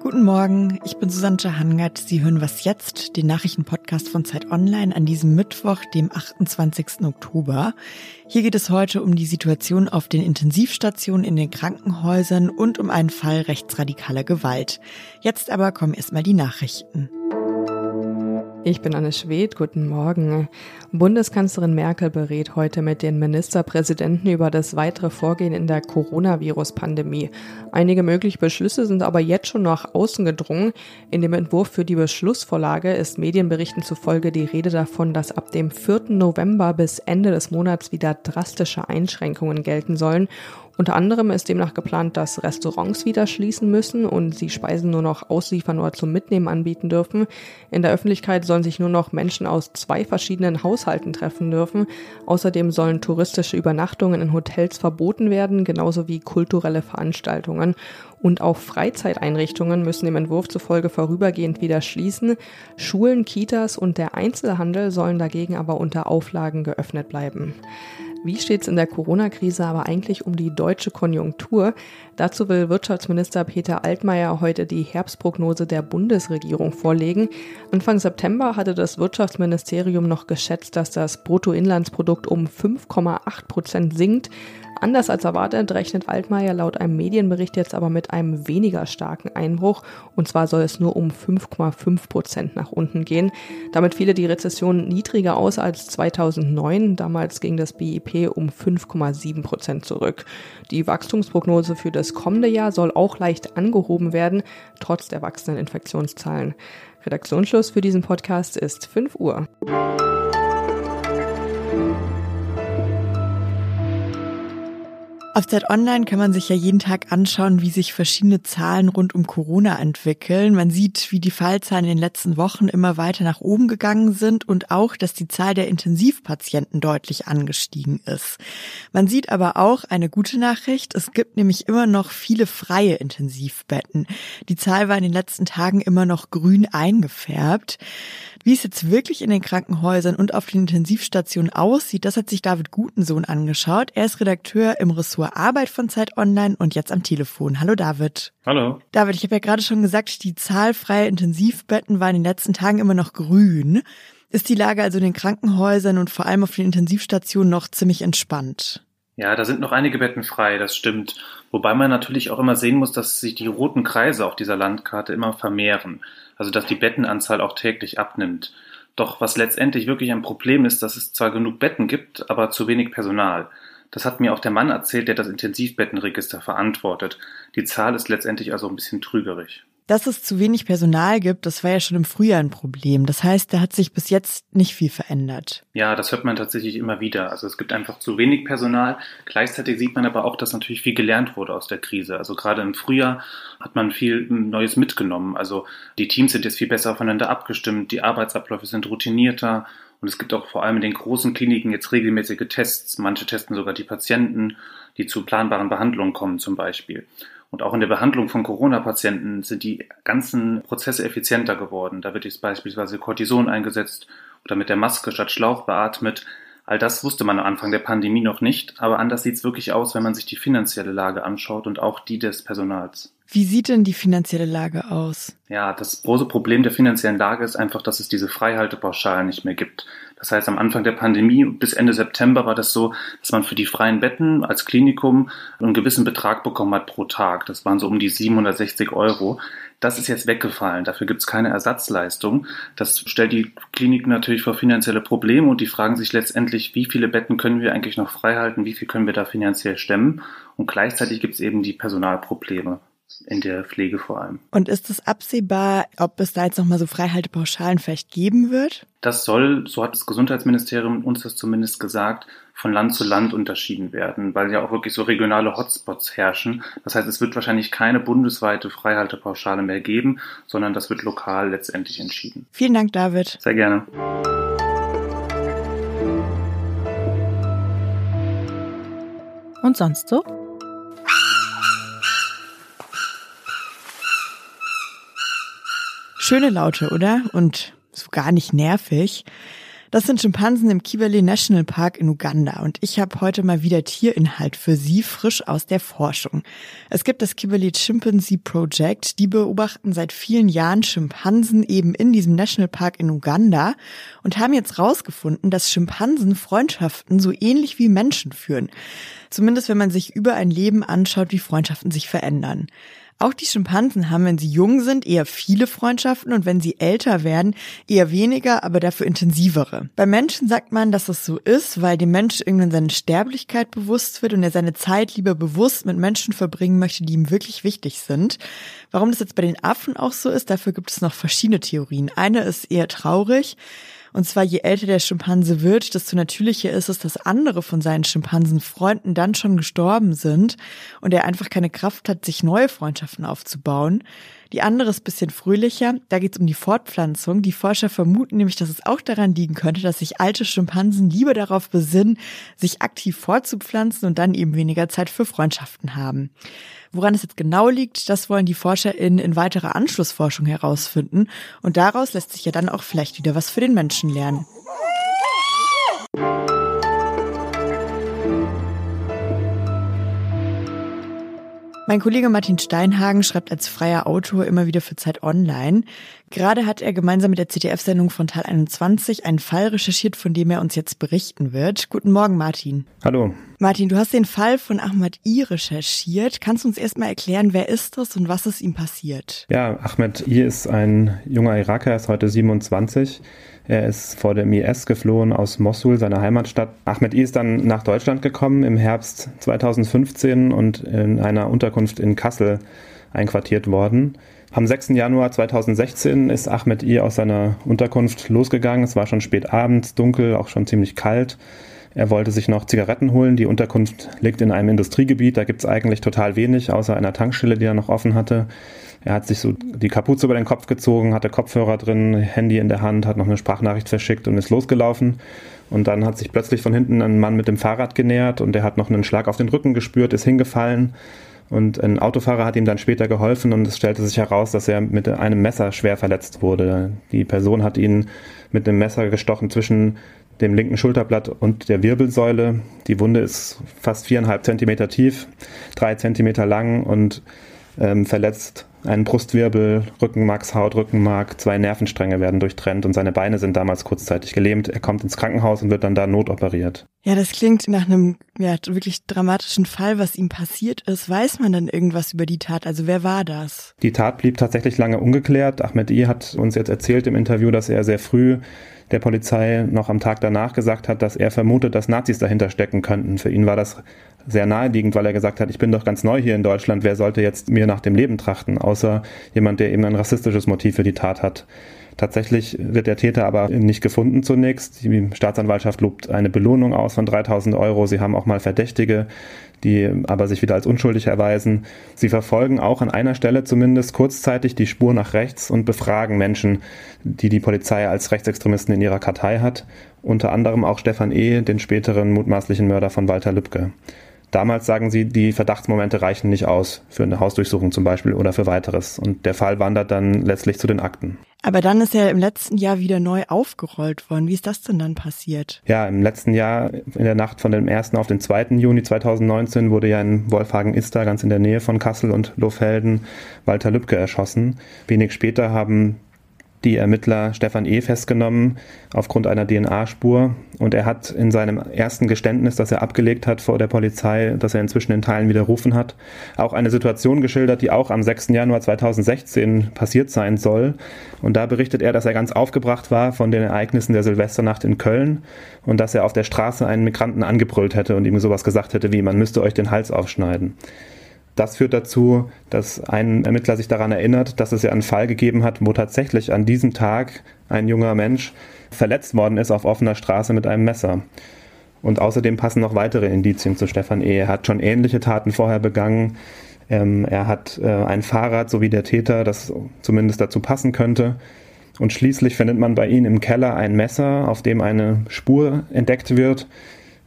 Guten Morgen, ich bin Susanne Hangert. Sie hören Was jetzt, den Nachrichtenpodcast von Zeit Online an diesem Mittwoch, dem 28. Oktober. Hier geht es heute um die Situation auf den Intensivstationen in den Krankenhäusern und um einen Fall rechtsradikaler Gewalt. Jetzt aber kommen erstmal die Nachrichten. Ich bin Anne Schwedt, guten Morgen. Bundeskanzlerin Merkel berät heute mit den Ministerpräsidenten über das weitere Vorgehen in der Coronavirus-Pandemie. Einige mögliche Beschlüsse sind aber jetzt schon nach außen gedrungen. In dem Entwurf für die Beschlussvorlage ist Medienberichten zufolge die Rede davon, dass ab dem 4. November bis Ende des Monats wieder drastische Einschränkungen gelten sollen unter anderem ist demnach geplant, dass Restaurants wieder schließen müssen und sie Speisen nur noch ausliefern oder zum Mitnehmen anbieten dürfen. In der Öffentlichkeit sollen sich nur noch Menschen aus zwei verschiedenen Haushalten treffen dürfen. Außerdem sollen touristische Übernachtungen in Hotels verboten werden, genauso wie kulturelle Veranstaltungen. Und auch Freizeiteinrichtungen müssen dem Entwurf zufolge vorübergehend wieder schließen. Schulen, Kitas und der Einzelhandel sollen dagegen aber unter Auflagen geöffnet bleiben. Wie steht es in der Corona-Krise aber eigentlich um die deutsche Konjunktur? Dazu will Wirtschaftsminister Peter Altmaier heute die Herbstprognose der Bundesregierung vorlegen. Anfang September hatte das Wirtschaftsministerium noch geschätzt, dass das Bruttoinlandsprodukt um 5,8 Prozent sinkt. Anders als erwartet rechnet Altmaier laut einem Medienbericht jetzt aber mit einem weniger starken Einbruch. Und zwar soll es nur um 5,5 Prozent nach unten gehen. Damit fiele die Rezession niedriger aus als 2009. Damals ging das BIP um 5,7 Prozent zurück. Die Wachstumsprognose für das kommende Jahr soll auch leicht angehoben werden, trotz der wachsenden Infektionszahlen. Redaktionsschluss für diesen Podcast ist 5 Uhr. Auf Zeit Online kann man sich ja jeden Tag anschauen, wie sich verschiedene Zahlen rund um Corona entwickeln. Man sieht, wie die Fallzahlen in den letzten Wochen immer weiter nach oben gegangen sind und auch, dass die Zahl der Intensivpatienten deutlich angestiegen ist. Man sieht aber auch eine gute Nachricht. Es gibt nämlich immer noch viele freie Intensivbetten. Die Zahl war in den letzten Tagen immer noch grün eingefärbt. Wie es jetzt wirklich in den Krankenhäusern und auf den Intensivstationen aussieht, das hat sich David Gutensohn angeschaut. Er ist Redakteur im Ressort Arbeit von Zeit Online und jetzt am Telefon. Hallo David. Hallo. David, ich habe ja gerade schon gesagt, die Zahl freier Intensivbetten war in den letzten Tagen immer noch grün. Ist die Lage also in den Krankenhäusern und vor allem auf den Intensivstationen noch ziemlich entspannt? Ja, da sind noch einige Betten frei, das stimmt. Wobei man natürlich auch immer sehen muss, dass sich die roten Kreise auf dieser Landkarte immer vermehren also dass die Bettenanzahl auch täglich abnimmt. Doch was letztendlich wirklich ein Problem ist, dass es zwar genug Betten gibt, aber zu wenig Personal. Das hat mir auch der Mann erzählt, der das Intensivbettenregister verantwortet. Die Zahl ist letztendlich also ein bisschen trügerisch. Dass es zu wenig Personal gibt, das war ja schon im Frühjahr ein Problem. Das heißt, da hat sich bis jetzt nicht viel verändert. Ja, das hört man tatsächlich immer wieder. Also es gibt einfach zu wenig Personal. Gleichzeitig sieht man aber auch, dass natürlich viel gelernt wurde aus der Krise. Also gerade im Frühjahr hat man viel Neues mitgenommen. Also die Teams sind jetzt viel besser aufeinander abgestimmt, die Arbeitsabläufe sind routinierter und es gibt auch vor allem in den großen Kliniken jetzt regelmäßige Tests. Manche testen sogar die Patienten, die zu planbaren Behandlungen kommen zum Beispiel. Und auch in der Behandlung von Corona-Patienten sind die ganzen Prozesse effizienter geworden. Da wird jetzt beispielsweise Cortison eingesetzt oder mit der Maske statt Schlauch beatmet. All das wusste man am Anfang der Pandemie noch nicht, aber anders sieht es wirklich aus, wenn man sich die finanzielle Lage anschaut und auch die des Personals. Wie sieht denn die finanzielle Lage aus? Ja, das große Problem der finanziellen Lage ist einfach, dass es diese Freihaltepauschalen nicht mehr gibt. Das heißt, am Anfang der Pandemie bis Ende September war das so, dass man für die freien Betten als Klinikum einen gewissen Betrag bekommen hat pro Tag. Das waren so um die 760 Euro. Das ist jetzt weggefallen. Dafür gibt es keine Ersatzleistung. Das stellt die Kliniken natürlich vor finanzielle Probleme und die fragen sich letztendlich, wie viele Betten können wir eigentlich noch freihalten, wie viel können wir da finanziell stemmen. Und gleichzeitig gibt es eben die Personalprobleme in der Pflege vor allem. Und ist es absehbar, ob es da jetzt nochmal so Freihaltepauschalen vielleicht geben wird? Das soll, so hat das Gesundheitsministerium uns das zumindest gesagt, von Land zu Land unterschieden werden, weil ja auch wirklich so regionale Hotspots herrschen. Das heißt, es wird wahrscheinlich keine bundesweite Freihaltepauschale mehr geben, sondern das wird lokal letztendlich entschieden. Vielen Dank, David. Sehr gerne. Und sonst so? Schöne Laute, oder? Und so gar nicht nervig. Das sind Schimpansen im Kibale National Park in Uganda und ich habe heute mal wieder Tierinhalt für Sie frisch aus der Forschung. Es gibt das Kibale Chimpanzee Project, die beobachten seit vielen Jahren Schimpansen eben in diesem Nationalpark in Uganda und haben jetzt rausgefunden, dass Schimpansen Freundschaften so ähnlich wie Menschen führen. Zumindest wenn man sich über ein Leben anschaut, wie Freundschaften sich verändern. Auch die Schimpansen haben, wenn sie jung sind, eher viele Freundschaften und wenn sie älter werden, eher weniger, aber dafür intensivere. Bei Menschen sagt man, dass das so ist, weil dem Mensch irgendwann seine Sterblichkeit bewusst wird und er seine Zeit lieber bewusst mit Menschen verbringen möchte, die ihm wirklich wichtig sind. Warum das jetzt bei den Affen auch so ist, dafür gibt es noch verschiedene Theorien. Eine ist eher traurig. Und zwar je älter der Schimpanse wird, desto natürlicher ist es, dass andere von seinen Schimpansenfreunden dann schon gestorben sind und er einfach keine Kraft hat, sich neue Freundschaften aufzubauen. Die andere ist bisschen fröhlicher. Da geht es um die Fortpflanzung. Die Forscher vermuten nämlich, dass es auch daran liegen könnte, dass sich alte Schimpansen lieber darauf besinnen, sich aktiv fortzupflanzen und dann eben weniger Zeit für Freundschaften haben. Woran es jetzt genau liegt, das wollen die ForscherInnen in weiterer Anschlussforschung herausfinden. Und daraus lässt sich ja dann auch vielleicht wieder was für den Menschen lernen. Mein Kollege Martin Steinhagen schreibt als freier Autor immer wieder für Zeit Online. Gerade hat er gemeinsam mit der ZDF-Sendung von Teil 21 einen Fall recherchiert, von dem er uns jetzt berichten wird. Guten Morgen, Martin. Hallo. Martin, du hast den Fall von Ahmad I recherchiert. Kannst du uns erstmal erklären, wer ist das und was ist ihm passiert? Ja, Ahmad I ist ein junger Iraker, er ist heute 27. Er ist vor dem IS geflohen aus Mosul, seiner Heimatstadt. Ahmed I ist dann nach Deutschland gekommen im Herbst 2015 und in einer Unterkunft in Kassel einquartiert worden. Am 6. Januar 2016 ist Ahmed I aus seiner Unterkunft losgegangen. Es war schon spät abends, dunkel, auch schon ziemlich kalt. Er wollte sich noch Zigaretten holen. Die Unterkunft liegt in einem Industriegebiet. Da gibt es eigentlich total wenig, außer einer Tankstelle, die er noch offen hatte. Er hat sich so die Kapuze über den Kopf gezogen, hatte Kopfhörer drin, Handy in der Hand, hat noch eine Sprachnachricht verschickt und ist losgelaufen. Und dann hat sich plötzlich von hinten ein Mann mit dem Fahrrad genähert und er hat noch einen Schlag auf den Rücken gespürt, ist hingefallen. Und ein Autofahrer hat ihm dann später geholfen und es stellte sich heraus, dass er mit einem Messer schwer verletzt wurde. Die Person hat ihn mit dem Messer gestochen zwischen dem linken Schulterblatt und der Wirbelsäule. Die Wunde ist fast viereinhalb Zentimeter tief, drei Zentimeter lang und ähm, verletzt einen Brustwirbel, Rückenmarkshaut, Rückenmark, zwei Nervenstränge werden durchtrennt und seine Beine sind damals kurzzeitig gelähmt. Er kommt ins Krankenhaus und wird dann da notoperiert. Ja, das klingt nach einem ja, wirklich dramatischen Fall, was ihm passiert ist. Weiß man denn irgendwas über die Tat? Also wer war das? Die Tat blieb tatsächlich lange ungeklärt. Ahmed I hat uns jetzt erzählt im Interview, dass er sehr früh der Polizei noch am Tag danach gesagt hat, dass er vermutet, dass Nazis dahinter stecken könnten. Für ihn war das sehr naheliegend, weil er gesagt hat, ich bin doch ganz neu hier in Deutschland, wer sollte jetzt mir nach dem Leben trachten, außer jemand, der eben ein rassistisches Motiv für die Tat hat. Tatsächlich wird der Täter aber nicht gefunden zunächst. Die Staatsanwaltschaft lobt eine Belohnung aus von 3000 Euro. Sie haben auch mal Verdächtige, die aber sich wieder als unschuldig erweisen. Sie verfolgen auch an einer Stelle zumindest kurzzeitig die Spur nach rechts und befragen Menschen, die die Polizei als Rechtsextremisten in ihrer Kartei hat. Unter anderem auch Stefan E., den späteren mutmaßlichen Mörder von Walter Lübcke. Damals sagen sie, die Verdachtsmomente reichen nicht aus für eine Hausdurchsuchung zum Beispiel oder für weiteres. Und der Fall wandert dann letztlich zu den Akten. Aber dann ist er im letzten Jahr wieder neu aufgerollt worden. Wie ist das denn dann passiert? Ja, im letzten Jahr, in der Nacht von dem 1. auf den 2. Juni 2019, wurde ja in Wolfhagen-Ister, ganz in der Nähe von Kassel und Lohfelden, Walter Lübcke erschossen. Wenig später haben die Ermittler Stefan E. festgenommen aufgrund einer DNA-Spur. Und er hat in seinem ersten Geständnis, das er abgelegt hat vor der Polizei, das er inzwischen in Teilen widerrufen hat, auch eine Situation geschildert, die auch am 6. Januar 2016 passiert sein soll. Und da berichtet er, dass er ganz aufgebracht war von den Ereignissen der Silvesternacht in Köln und dass er auf der Straße einen Migranten angebrüllt hätte und ihm sowas gesagt hätte wie, man müsste euch den Hals aufschneiden. Das führt dazu, dass ein Ermittler sich daran erinnert, dass es ja einen Fall gegeben hat, wo tatsächlich an diesem Tag ein junger Mensch verletzt worden ist auf offener Straße mit einem Messer. Und außerdem passen noch weitere Indizien zu Stefan E. Er hat schon ähnliche Taten vorher begangen. Ähm, er hat äh, ein Fahrrad, so wie der Täter, das zumindest dazu passen könnte. Und schließlich findet man bei ihm im Keller ein Messer, auf dem eine Spur entdeckt wird,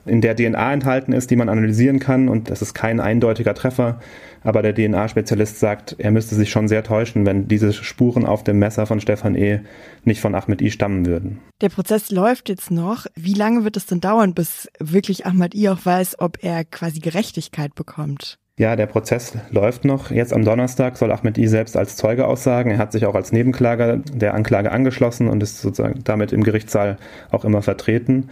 in der DNA enthalten ist, die man analysieren kann und das ist kein eindeutiger Treffer. Aber der DNA-Spezialist sagt, er müsste sich schon sehr täuschen, wenn diese Spuren auf dem Messer von Stefan E. nicht von Ahmed I. stammen würden. Der Prozess läuft jetzt noch. Wie lange wird es denn dauern, bis wirklich Ahmed I. auch weiß, ob er quasi Gerechtigkeit bekommt? Ja, der Prozess läuft noch. Jetzt am Donnerstag soll Ahmed I selbst als Zeuge aussagen. Er hat sich auch als Nebenklager der Anklage angeschlossen und ist sozusagen damit im Gerichtssaal auch immer vertreten.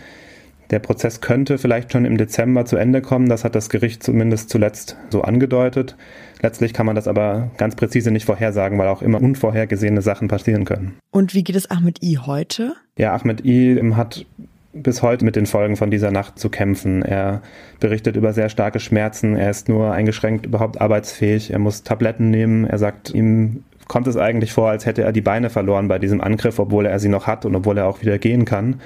Der Prozess könnte vielleicht schon im Dezember zu Ende kommen. Das hat das Gericht zumindest zuletzt so angedeutet. Letztlich kann man das aber ganz präzise nicht vorhersagen, weil auch immer unvorhergesehene Sachen passieren können. Und wie geht es Ahmed I heute? Ja, Ahmed I hat bis heute mit den Folgen von dieser Nacht zu kämpfen. Er berichtet über sehr starke Schmerzen. Er ist nur eingeschränkt überhaupt arbeitsfähig. Er muss Tabletten nehmen. Er sagt, ihm kommt es eigentlich vor, als hätte er die Beine verloren bei diesem Angriff, obwohl er sie noch hat und obwohl er auch wieder gehen kann.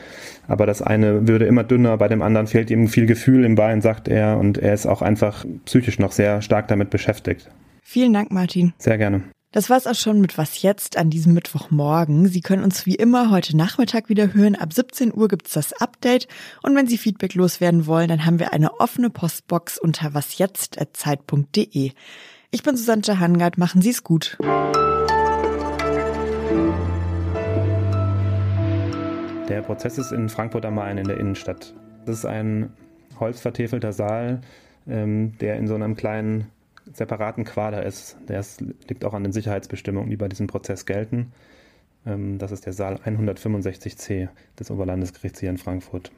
Aber das eine würde immer dünner, bei dem anderen fehlt ihm viel Gefühl im Bein, sagt er, und er ist auch einfach psychisch noch sehr stark damit beschäftigt. Vielen Dank, Martin. Sehr gerne. Das war's auch schon mit Was jetzt an diesem Mittwochmorgen. Sie können uns wie immer heute Nachmittag wieder hören. Ab 17 Uhr gibt's das Update. Und wenn Sie Feedback loswerden wollen, dann haben wir eine offene Postbox unter wasjetzt.zeit.de. Ich bin Susanne Hangard. Machen Sie es gut. Der Prozess ist in Frankfurt am Main in der Innenstadt. Das ist ein holzvertäfelter Saal, ähm, der in so einem kleinen separaten Quader ist. Der ist, liegt auch an den Sicherheitsbestimmungen, die bei diesem Prozess gelten. Ähm, das ist der Saal 165c des Oberlandesgerichts hier in Frankfurt.